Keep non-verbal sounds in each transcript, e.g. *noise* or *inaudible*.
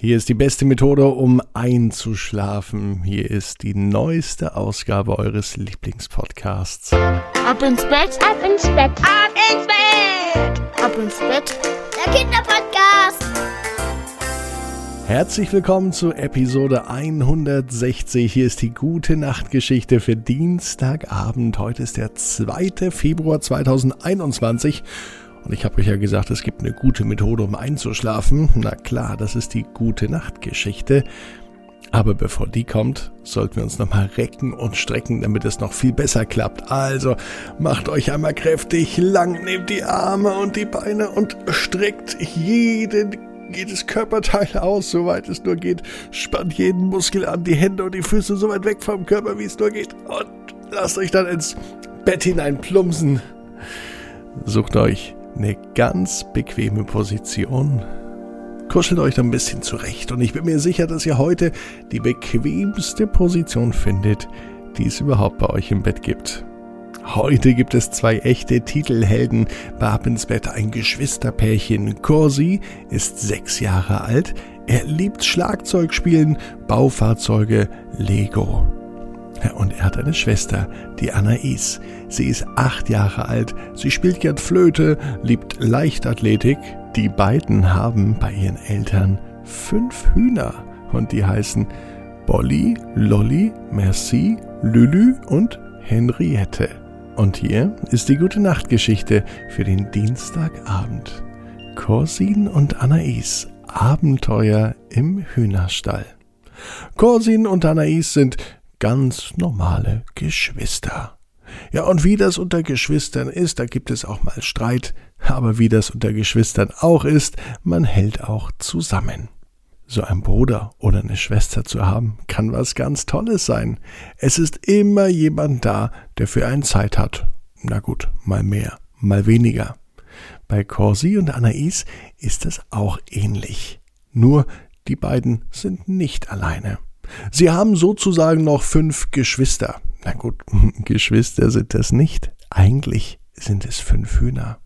Hier ist die beste Methode, um einzuschlafen. Hier ist die neueste Ausgabe eures Lieblingspodcasts. Ab ins Bett, ab ins Bett, ab ins Bett, ab ins Bett. Der Kinderpodcast. Herzlich willkommen zu Episode 160. Hier ist die gute Nachtgeschichte für Dienstagabend. Heute ist der 2. Februar 2021. Ich habe euch ja gesagt, es gibt eine gute Methode, um einzuschlafen. Na klar, das ist die gute Nachtgeschichte. Aber bevor die kommt, sollten wir uns nochmal recken und strecken, damit es noch viel besser klappt. Also macht euch einmal kräftig lang, nehmt die Arme und die Beine und streckt jeden, jedes Körperteil aus, soweit es nur geht. Spannt jeden Muskel an, die Hände und die Füße so weit weg vom Körper, wie es nur geht. Und lasst euch dann ins Bett hinein plumpsen. Sucht euch eine ganz bequeme Position. Kuschelt euch ein bisschen zurecht und ich bin mir sicher, dass ihr heute die bequemste Position findet, die es überhaupt bei euch im Bett gibt. Heute gibt es zwei echte Titelhelden bei Ab ins Bett, ein Geschwisterpärchen. Corsi ist sechs Jahre alt, er liebt Schlagzeugspielen, Baufahrzeuge, Lego. Und er hat eine Schwester, die Anais. Sie ist acht Jahre alt, sie spielt gern Flöte, liebt Leichtathletik. Die beiden haben bei ihren Eltern fünf Hühner und die heißen Bolly, Lolly, Merci, Lülü und Henriette. Und hier ist die gute Nachtgeschichte für den Dienstagabend. Corsin und Anais, Abenteuer im Hühnerstall. Corsin und Anais sind ganz normale Geschwister. Ja, und wie das unter Geschwistern ist, da gibt es auch mal Streit, aber wie das unter Geschwistern auch ist, man hält auch zusammen. So ein Bruder oder eine Schwester zu haben, kann was ganz Tolles sein. Es ist immer jemand da, der für einen Zeit hat. Na gut, mal mehr, mal weniger. Bei Corsi und Anais ist es auch ähnlich. Nur die beiden sind nicht alleine. Sie haben sozusagen noch fünf Geschwister. Na gut, *laughs* Geschwister sind das nicht. Eigentlich sind es fünf Hühner.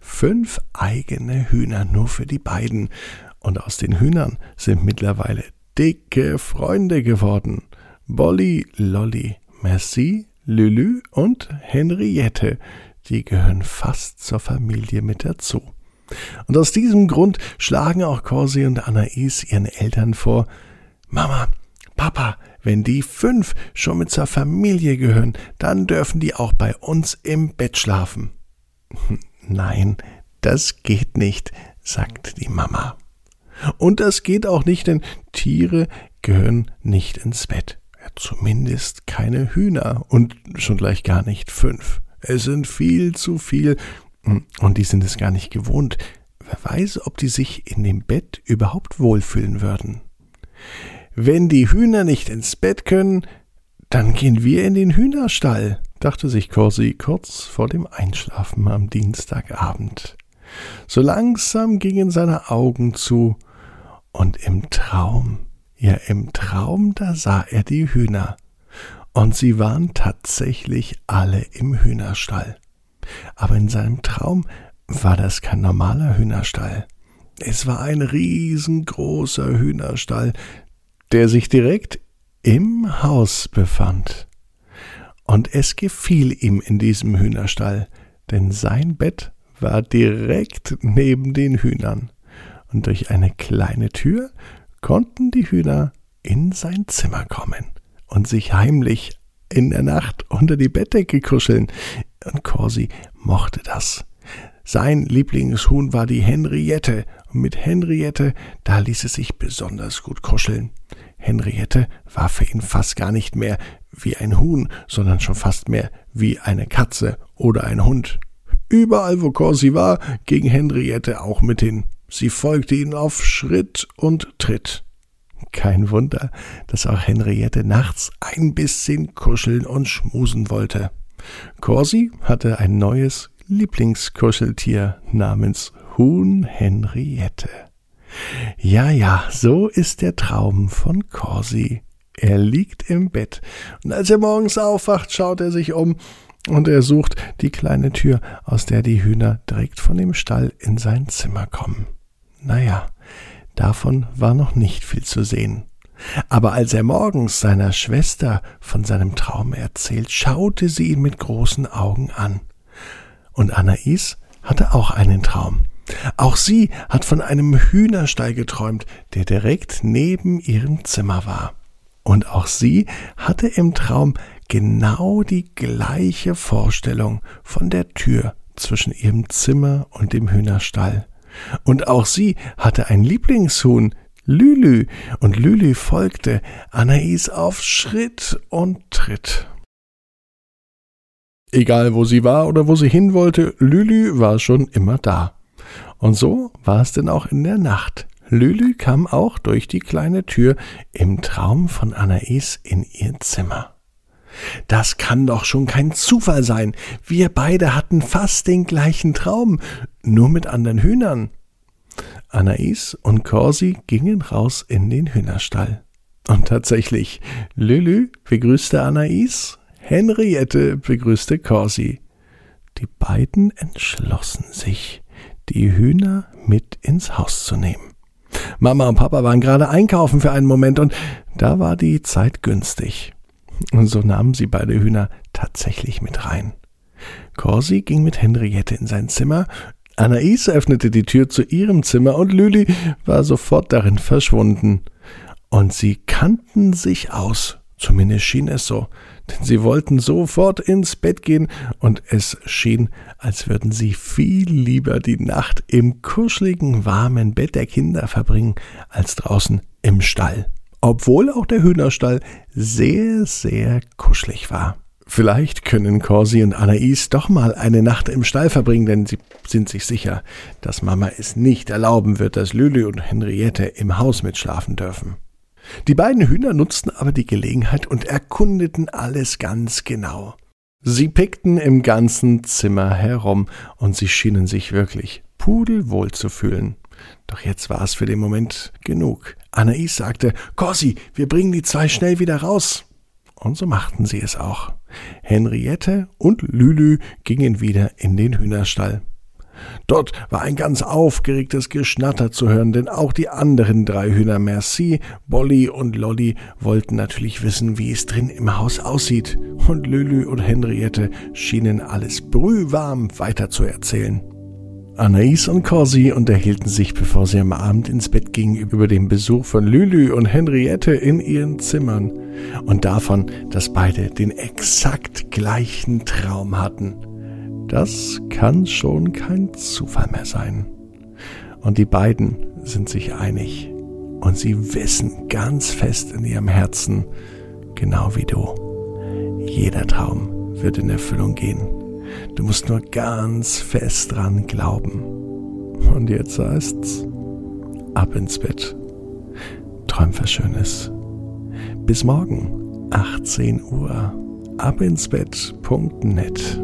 Fünf eigene Hühner nur für die beiden. Und aus den Hühnern sind mittlerweile dicke Freunde geworden. Bolly, Lolly, Merci, Lülü und Henriette. Die gehören fast zur Familie mit dazu. Und aus diesem Grund schlagen auch Corsi und Anais ihren Eltern vor, Mama, Papa, wenn die fünf schon mit zur Familie gehören, dann dürfen die auch bei uns im Bett schlafen. *laughs* Nein, das geht nicht, sagt die Mama. Und das geht auch nicht, denn Tiere gehören nicht ins Bett. Ja, zumindest keine Hühner und schon gleich gar nicht fünf. Es sind viel zu viel und die sind es gar nicht gewohnt. Wer weiß, ob die sich in dem Bett überhaupt wohlfühlen würden. Wenn die Hühner nicht ins Bett können, dann gehen wir in den Hühnerstall, dachte sich Corsi kurz vor dem Einschlafen am Dienstagabend. So langsam gingen seine Augen zu, und im Traum, ja im Traum, da sah er die Hühner, und sie waren tatsächlich alle im Hühnerstall. Aber in seinem Traum war das kein normaler Hühnerstall. Es war ein riesengroßer Hühnerstall, der sich direkt im Haus befand. Und es gefiel ihm in diesem Hühnerstall, denn sein Bett war direkt neben den Hühnern, und durch eine kleine Tür konnten die Hühner in sein Zimmer kommen und sich heimlich in der Nacht unter die Bettdecke kuscheln, und Corsi mochte das. Sein Lieblingshuhn war die Henriette, und mit Henriette, da ließ es sich besonders gut kuscheln. Henriette war für ihn fast gar nicht mehr wie ein Huhn, sondern schon fast mehr wie eine Katze oder ein Hund. Überall, wo Corsi war, ging Henriette auch mit hin. Sie folgte ihm auf Schritt und Tritt. Kein Wunder, dass auch Henriette nachts ein bisschen kuscheln und schmusen wollte. Corsi hatte ein neues Lieblingskuscheltier namens Huhn Henriette. Ja, ja, so ist der Traum von Corsi. Er liegt im Bett, und als er morgens aufwacht, schaut er sich um, und er sucht die kleine Tür, aus der die Hühner direkt von dem Stall in sein Zimmer kommen. Naja, davon war noch nicht viel zu sehen. Aber als er morgens seiner Schwester von seinem Traum erzählt, schaute sie ihn mit großen Augen an. Und Anais hatte auch einen Traum. Auch sie hat von einem Hühnerstall geträumt, der direkt neben ihrem Zimmer war. Und auch sie hatte im Traum genau die gleiche Vorstellung von der Tür zwischen ihrem Zimmer und dem Hühnerstall. Und auch sie hatte ein Lieblingshuhn, Lülü, und Lülü folgte Anais auf Schritt und Tritt. Egal wo sie war oder wo sie hin wollte, Lülü war schon immer da. Und so war es denn auch in der Nacht. Lülü kam auch durch die kleine Tür im Traum von Anais in ihr Zimmer. Das kann doch schon kein Zufall sein. Wir beide hatten fast den gleichen Traum, nur mit anderen Hühnern. Anais und Corsi gingen raus in den Hühnerstall. Und tatsächlich, Lülü begrüßte Anais, Henriette begrüßte Corsi. Die beiden entschlossen sich, die Hühner mit ins Haus zu nehmen. Mama und Papa waren gerade einkaufen für einen Moment und da war die Zeit günstig. Und so nahmen sie beide Hühner tatsächlich mit rein. Corsi ging mit Henriette in sein Zimmer, Anais öffnete die Tür zu ihrem Zimmer und Lüli war sofort darin verschwunden. Und sie kannten sich aus, zumindest schien es so, denn sie wollten sofort ins Bett gehen und es schien, als würden sie viel lieber die Nacht im kuscheligen, warmen Bett der Kinder verbringen, als draußen im Stall. Obwohl auch der Hühnerstall sehr, sehr kuschelig war. Vielleicht können Corsi und Anais doch mal eine Nacht im Stall verbringen, denn sie sind sich sicher, dass Mama es nicht erlauben wird, dass Lülü und Henriette im Haus mitschlafen dürfen. Die beiden Hühner nutzten aber die Gelegenheit und erkundeten alles ganz genau. Sie pickten im ganzen Zimmer herum und sie schienen sich wirklich pudelwohl zu fühlen. Doch jetzt war es für den Moment genug. Anais sagte, Corsi, wir bringen die zwei schnell wieder raus. Und so machten sie es auch. Henriette und Lülü gingen wieder in den Hühnerstall. Dort war ein ganz aufgeregtes Geschnatter zu hören, denn auch die anderen drei Hühner Merci, Bolly und Lolly wollten natürlich wissen, wie es drin im Haus aussieht, und Lülü und Henriette schienen alles brühwarm weiterzuerzählen. Anais und Corsi unterhielten sich, bevor sie am Abend ins Bett gingen, über den Besuch von Lülü und Henriette in ihren Zimmern und davon, dass beide den exakt gleichen Traum hatten. Das kann schon kein Zufall mehr sein. Und die beiden sind sich einig und sie wissen ganz fest in ihrem Herzen, genau wie du, jeder Traum wird in Erfüllung gehen. Du musst nur ganz fest dran glauben. Und jetzt heißt's, ab ins Bett. Träum was Schönes. Bis morgen, 18 Uhr, abinsbett.net.